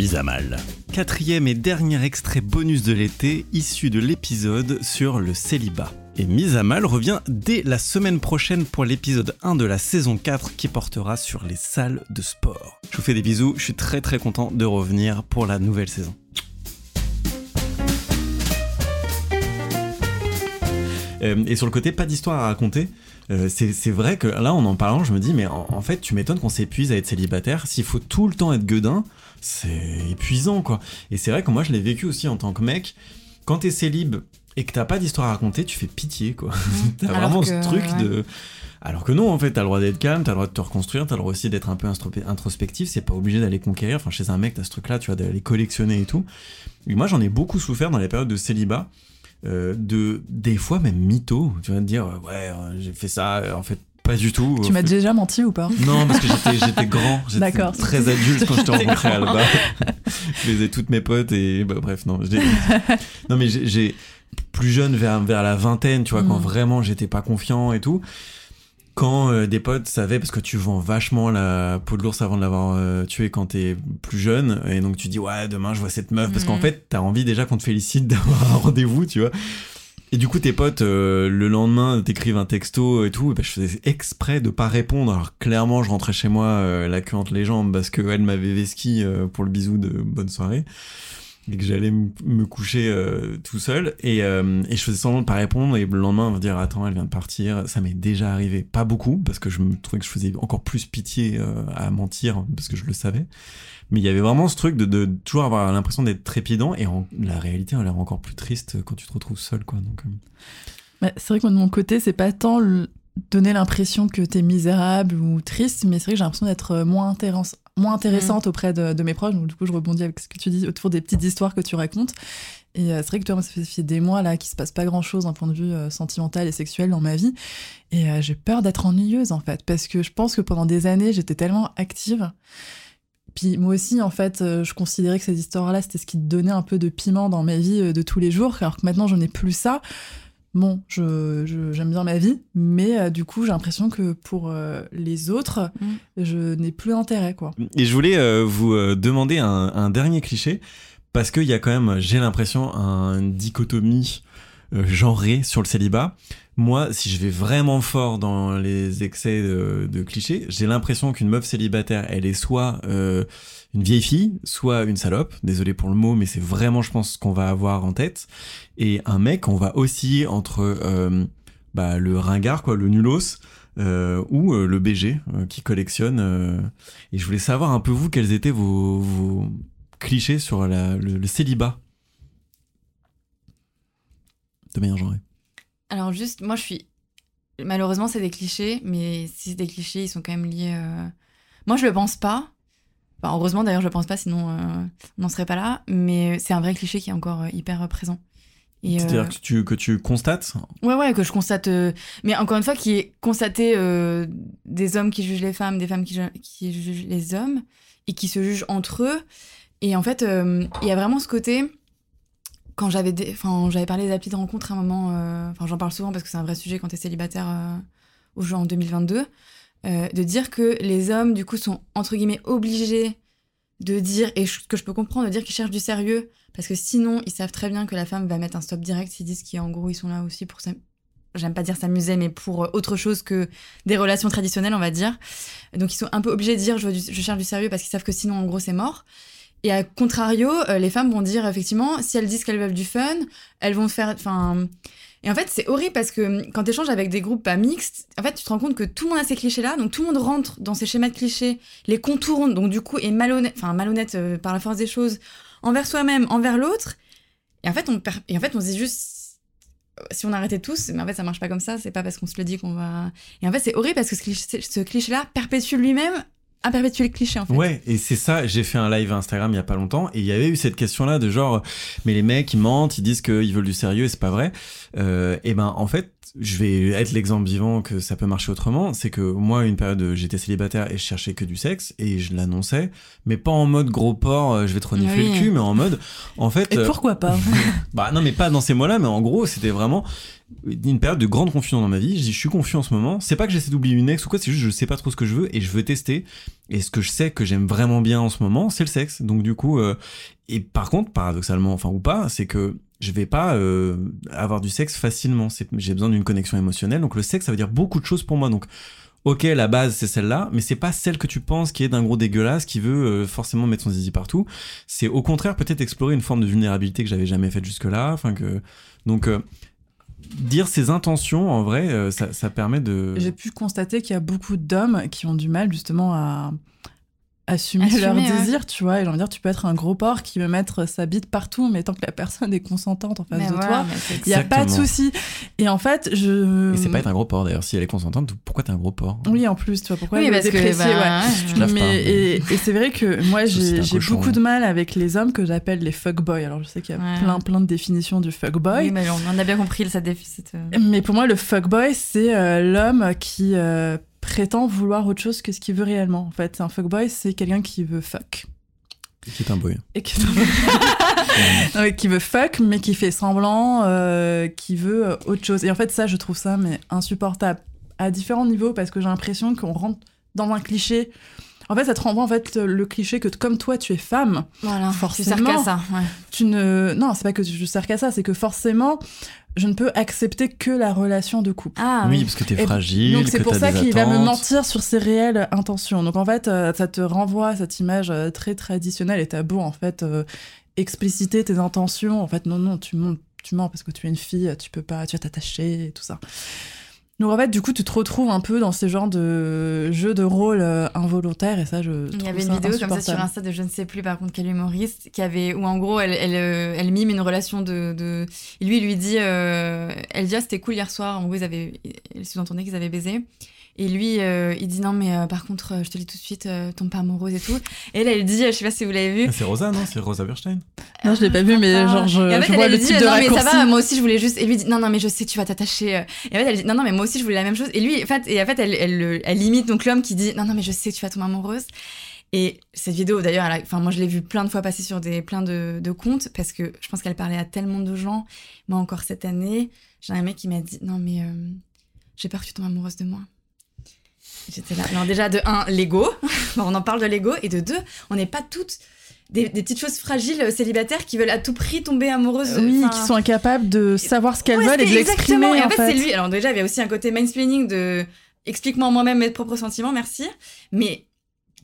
Mise à mal. Quatrième et dernier extrait bonus de l'été, issu de l'épisode sur le célibat. Et Mise à mal revient dès la semaine prochaine pour l'épisode 1 de la saison 4 qui portera sur les salles de sport. Je vous fais des bisous, je suis très très content de revenir pour la nouvelle saison. Et sur le côté pas d'histoire à raconter, euh, c'est vrai que là en en parlant je me dis mais en, en fait tu m'étonnes qu'on s'épuise à être célibataire, s'il faut tout le temps être gueudin, c'est épuisant quoi. Et c'est vrai que moi je l'ai vécu aussi en tant que mec, quand t'es célib et que t'as pas d'histoire à raconter, tu fais pitié quoi. t'as Alors vraiment que, ce truc ouais. de... Alors que non, en fait, t'as le droit d'être calme, t'as le droit de te reconstruire, t'as le droit aussi d'être un peu introspectif, c'est pas obligé d'aller conquérir. Enfin, chez un mec, t'as ce truc-là, tu vois, d'aller collectionner et tout. Et moi, j'en ai beaucoup souffert dans les périodes de célibat, euh, de des fois même mytho, tu vas dire, euh, ouais, euh, j'ai fait ça, en fait, pas du tout. Tu m'as fait- déjà menti ou pas? Non, parce que j'étais, j'étais grand, j'étais très adulte quand je t'ai rencontré. Alba. je faisais toutes mes potes et bah, bref, non. non, mais j'ai, j'ai- plus jeune, vers, vers la vingtaine, tu vois, quand Mm. vraiment j'étais pas confiant et tout. Quand euh, des potes savaient, parce que tu vends vachement la peau de l'ours avant de l'avoir euh, tué quand t'es plus jeune, et donc tu dis, ouais, demain je vois cette meuf, parce qu'en Mm. fait, t'as envie déjà qu'on te félicite d'avoir un rendez-vous, tu vois. Et du coup, tes potes, euh, le lendemain, t'écrivent un texto et tout. Et ben, je faisais exprès de pas répondre. Alors, clairement, je rentrais chez moi euh, la queue entre les jambes parce qu'elle m'avait vesqui euh, pour le bisou de bonne soirée. Que j'allais me coucher euh, tout seul. Et, euh, et je faisais semblant de pas répondre. Et le lendemain, on va dire Attends, elle vient de partir. Ça m'est déjà arrivé. Pas beaucoup, parce que je me trouvais que je faisais encore plus pitié euh, à mentir, parce que je le savais. Mais il y avait vraiment ce truc de, toujours avoir l'impression d'être trépidant. Et en- la réalité a l'air encore plus triste quand tu te retrouves seul, quoi. Donc, C'est vrai que moi, de mon côté, c'est pas tant donner l'impression que t'es misérable ou triste, mais c'est vrai que j'ai l'impression d'être moins, moins intéressante auprès de, de mes proches. Donc, du coup, je rebondis avec ce que tu dis autour des petites histoires que tu racontes. Et euh, c'est vrai que toi, moi, ça fait, des mois là qu'il se passe pas grand chose d'un point de vue euh, sentimental et sexuel dans ma vie. Et euh, j'ai peur d'être ennuyeuse en fait, parce que je pense que pendant des années, j'étais tellement active. Puis moi aussi, en fait, je considérais que ces histoires-là, c'était ce qui donnait un peu de piment dans ma vie de tous les jours, alors que maintenant, je n'ai plus ça. Bon, je, je- j'aime bien ma vie, mais euh, du coup, j'ai l'impression que pour euh, les autres, Mm. je n'ai plus d'intérêt, quoi. Et je voulais euh, vous euh, demander un, un dernier cliché, parce qu'il y a quand même, j'ai l'impression, une dichotomie euh, genrée sur le célibat. Moi, si je vais vraiment fort dans les excès de, clichés, j'ai l'impression qu'une meuf célibataire, elle est soit euh, une vieille fille, soit une salope. Désolé pour le mot, mais c'est vraiment, je pense, ce qu'on va avoir en tête. Et un mec, on va osciller entre euh, bah, le ringard, quoi, le nulos, euh, ou euh, le BG euh, qui collectionne. euh, et je voulais savoir un peu vous quels étaient vos, vos clichés sur la- le célibat? De manière genrée. Alors juste, moi je suis... Malheureusement c'est des clichés, mais si c'est des clichés, ils sont quand même liés... euh, Moi je le pense pas. Enfin, heureusement d'ailleurs je le pense pas, sinon euh, on n'en serait pas là. Mais c'est un vrai cliché qui est encore euh, hyper présent. C'est-à-dire euh, que tu, que tu constates Ouais, ouais, que je constate. euh, Mais encore une fois, qui est constaté euh, des hommes qui jugent les femmes, des femmes qui, ju- qui jugent les hommes, et qui se jugent entre eux. Et en fait, il y a vraiment ce côté. Quand j'avais j'avais parlé des applis de rencontre à un moment, euh, j'en parle souvent parce que c'est un vrai sujet quand t'es célibataire euh, au jeu en 2022, euh, de dire que les hommes, du coup, sont entre guillemets obligés de dire, et ce que je peux comprendre, de dire qu'ils cherchent du sérieux, parce que sinon, ils savent très bien que la femme va mettre un stop direct s'ils disent qu'en gros, ils sont là aussi pour s'am- J'aime pas dire s'amuser, mais pour euh, autre chose que des relations traditionnelles, on va dire. Donc, ils sont un peu obligés de dire je, du- je cherche du sérieux parce qu'ils savent que sinon, en gros, c'est mort. Et à contrario, euh, les femmes vont dire effectivement, si elles disent qu'elles veulent du fun, elles vont faire. Enfin. Et en fait, c'est horrible parce que hum, quand tu échanges avec des groupes pas mixtes, en fait, tu te rends compte que tout le monde a ces clichés-là, donc tout le monde rentre dans ces schémas de clichés, les contourne, donc du coup est malhonnête, enfin malhonnête euh, par la force des choses, envers soi-même, envers l'autre. Et en fait, on et en fait, on se dit juste, si on arrêtait tous, mais en fait, ça marche pas comme ça. C'est pas parce qu'on se le dit qu'on va. Et en fait, c'est horrible parce que ce cliché-là perpétue lui-même à perpétuer le cliché, en fait. Ouais, et c'est ça, j'ai fait un live Instagram il y a pas longtemps, et il y avait eu cette question-là de genre, mais les mecs, ils mentent, ils disent qu'ils veulent du sérieux, et c'est pas vrai. Euh, et ben, en fait, je vais être l'exemple vivant que ça peut marcher autrement, c'est que moi, une période, j'étais célibataire et je cherchais que du sexe, et je l'annonçais, mais pas en mode gros porc, euh, je vais te renifler Oui. le cul, mais en mode, en fait... Et euh, pourquoi pas bah non, mais pas dans ces mots-là, mais en gros, c'était vraiment une période de grande confusion dans ma vie. Je dis, je suis confiant en ce moment. C'est pas que j'essaie d'oublier une ex ou quoi, c'est juste je sais pas trop ce que je veux et je veux tester. Et ce que je sais que j'aime vraiment bien en ce moment, c'est le sexe. Donc du coup, euh, et par contre, paradoxalement, enfin ou pas, c'est que je vais pas euh, avoir du sexe facilement. J'ai besoin d'une connexion émotionnelle. Donc le sexe, ça veut dire beaucoup de choses pour moi. Donc Ok, la base c'est celle-là, mais c'est pas celle que tu penses qui est d'un gros dégueulasse qui veut euh, forcément mettre son zizi partout. C'est au contraire peut-être explorer une forme de vulnérabilité que j'avais jamais faite jusque-là. Donc euh, dire ses intentions en vrai, ça, ça permet de. J'ai pu constater qu'il y a beaucoup d'hommes qui ont du mal justement à assumer, Assumer, leur ouais. désir, tu vois. Et j'ai envie de dire, tu peux être un gros porc qui veut mettre sa bite partout, mais tant que la personne est consentante en face Mais de voilà, toi, il n'y a pas de souci. Et en fait, je. Et c'est pas être un gros porc d'ailleurs. Si elle est consentante, pourquoi t'es un gros porc? Oui, en plus, tu vois, pourquoi Oui, le parce que, déprécier, bah, ouais. ouais, Tu te laves Mais, pas, mais- et, et c'est vrai que moi j'ai beaucoup de mal avec les hommes que j'appelle les fuckboys. Alors je sais qu'il y a Ouais. plein plein de définitions du fuckboy. Oui, mais on a bien compris ça défi. cette, euh, Mais pour moi, le fuckboy, c'est euh, l'homme qui euh, prétend vouloir autre chose que ce qu'il veut réellement. En fait, un fuckboy, c'est quelqu'un qui veut fuck. Qui est un boy. Et qui... Non, mais qui veut fuck, mais qui fait semblant, euh, qui veut euh, autre chose. Et en fait, ça, je trouve ça mais insupportable à différents niveaux parce que j'ai l'impression qu'on rentre dans un cliché. En fait, ça te renvoie en fait le cliché que comme toi, tu es femme, Voilà, Forcément. Tu sers qu'à ça. Ouais. tu ne. Non, c'est pas que je sers qu'à ça, c'est que forcément, je ne peux accepter que la relation de couple. Ah oui, parce que t'es fragile. Donc c'est pour ça qu'il va me mentir sur ses réelles intentions. Donc en fait, euh, ça te renvoie à cette image euh, très traditionnelle et t'as beau en fait euh, expliciter tes intentions. En fait, non, non, tu mens, tu mens parce que tu es une fille, tu peux pas, tu vas t'attacher et tout ça. Donc en fait, du coup, tu te retrouves un peu dans ces genres de jeux de rôle euh, involontaires et ça, je Il y avait une vidéo comme ça sur. Insta de je ne sais plus par contre quel humoriste qui avait où en gros elle elle, euh, elle mime une relation de, de... et lui il lui dit euh, elle dit ah c'était cool hier soir. En gros ils avaient elle sous-entendait qu'ils avaient baisé. Et lui euh, il dit non mais euh, par contre euh, je te le dis tout de suite euh, tombe pas amoureuse et tout. Et elle elle dit je sais pas si vous l'avez vu. Ah, C'est Rosa, non? C'est Rosa Berstein. Non, je l'ai pas vu, mais genre, je, Et en fait, je vois le dit, type de non mais ça va moi aussi je voulais juste et lui dit non non mais je sais tu vas t'attacher et en fait elle dit non non mais moi aussi je voulais la même chose et lui en fait et en fait elle elle, le- elle limite donc l'homme qui dit non non mais je sais tu vas tomber amoureuse et cette vidéo d'ailleurs enfin moi je l'ai vue plein de fois passer sur des plein de, de comptes parce que je pense qu'elle parlait à tellement de gens moi encore cette année j'ai un mec qui m'a dit non mais euh, j'ai peur que tu tombes amoureuse de moi J'étais là. Alors déjà, de un, l'ego. on en parle de l'ego. Et de deux, on n'est pas toutes des, des petites choses fragiles euh, célibataires qui veulent à tout prix tomber amoureuses. Oui, Enfin, qui sont incapables de savoir ce qu'elles Ouais, veulent et de l'exprimer. Et en en fait, fait. c'est lui. Alors déjà, il y avait aussi un côté mansplaining de explique-moi moi-même mes propres sentiments, merci. Mais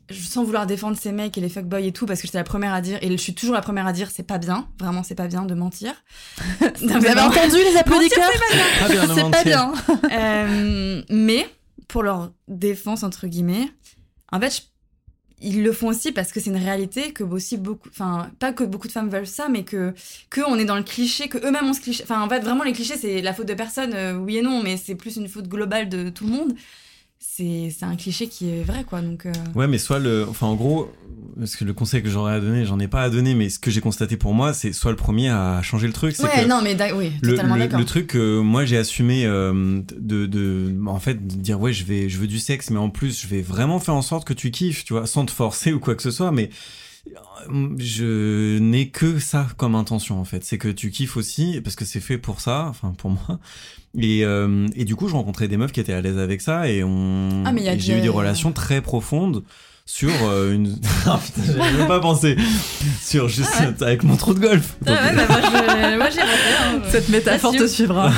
je- sans vouloir défendre ces mecs et les fuckboys et tout, parce que j'étais la première à dire, et je suis toujours la première à dire, c'est pas bien, vraiment, c'est pas bien de mentir. Vous avez entendu les applaudisseurs Pas bien de C'est pas bien. Euh, mais pour leur défense entre guillemets, en fait, je- ils le font aussi parce que c'est une réalité que aussi beaucoup, enfin pas que beaucoup de femmes veulent ça, mais que que on est dans le cliché, que eux-mêmes ont ce cliché. Enfin en fait vraiment les clichés c'est la faute de personne, euh, oui et non, mais c'est plus une faute globale de tout le monde. C'est c'est un cliché qui est vrai quoi. Donc euh, Ouais, mais soit le. Enfin, en gros, parce que le conseil que j'aurais à donner, j'en ai pas à donner, mais ce que j'ai constaté pour moi, c'est soit le premier à changer le truc. c'est ouais que non mais oui le, totalement le- d'accord. le truc que moi j'ai assumé euh, de, de en fait de dire ouais je vais je veux du sexe mais en plus je vais vraiment faire en sorte que tu kiffes tu vois sans te forcer ou quoi que ce soit mais je n'ai que ça comme intention en fait. C'est que tu kiffes aussi parce que c'est fait pour ça enfin pour moi. Et, euh, et du coup je rencontrais des meufs qui étaient à l'aise avec ça et on Ah, j'ai eu des relations très profondes sur euh, une ah putain j'avais même pas pensé sur juste avec mon trou de golf Ah ouais, bah, moi, je- moi, j'ai raté, hein. Cette métaphore te suivra.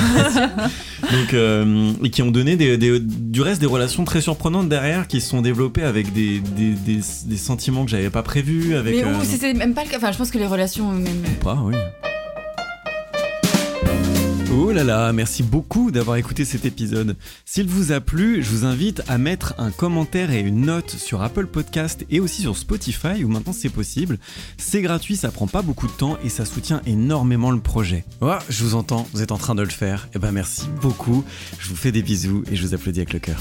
donc euh, et qui ont donné des, des- du reste des relations très surprenantes derrière qui se sont développées avec des, des, des, des sentiments que j'avais pas prévus avec Mais euh, ou si c'est même pas le cas. Enfin je pense que les relations même. pas oui Oh là là, merci beaucoup d'avoir écouté cet épisode. S'il vous a plu, je vous invite à mettre un commentaire et une note sur Apple Podcast et aussi sur Spotify où maintenant c'est possible. C'est gratuit, ça prend pas beaucoup de temps et ça soutient énormément le projet. Oh, je vous entends, vous êtes en train de le faire. Eh ben merci beaucoup. Je vous fais des bisous et je vous applaudis avec le cœur.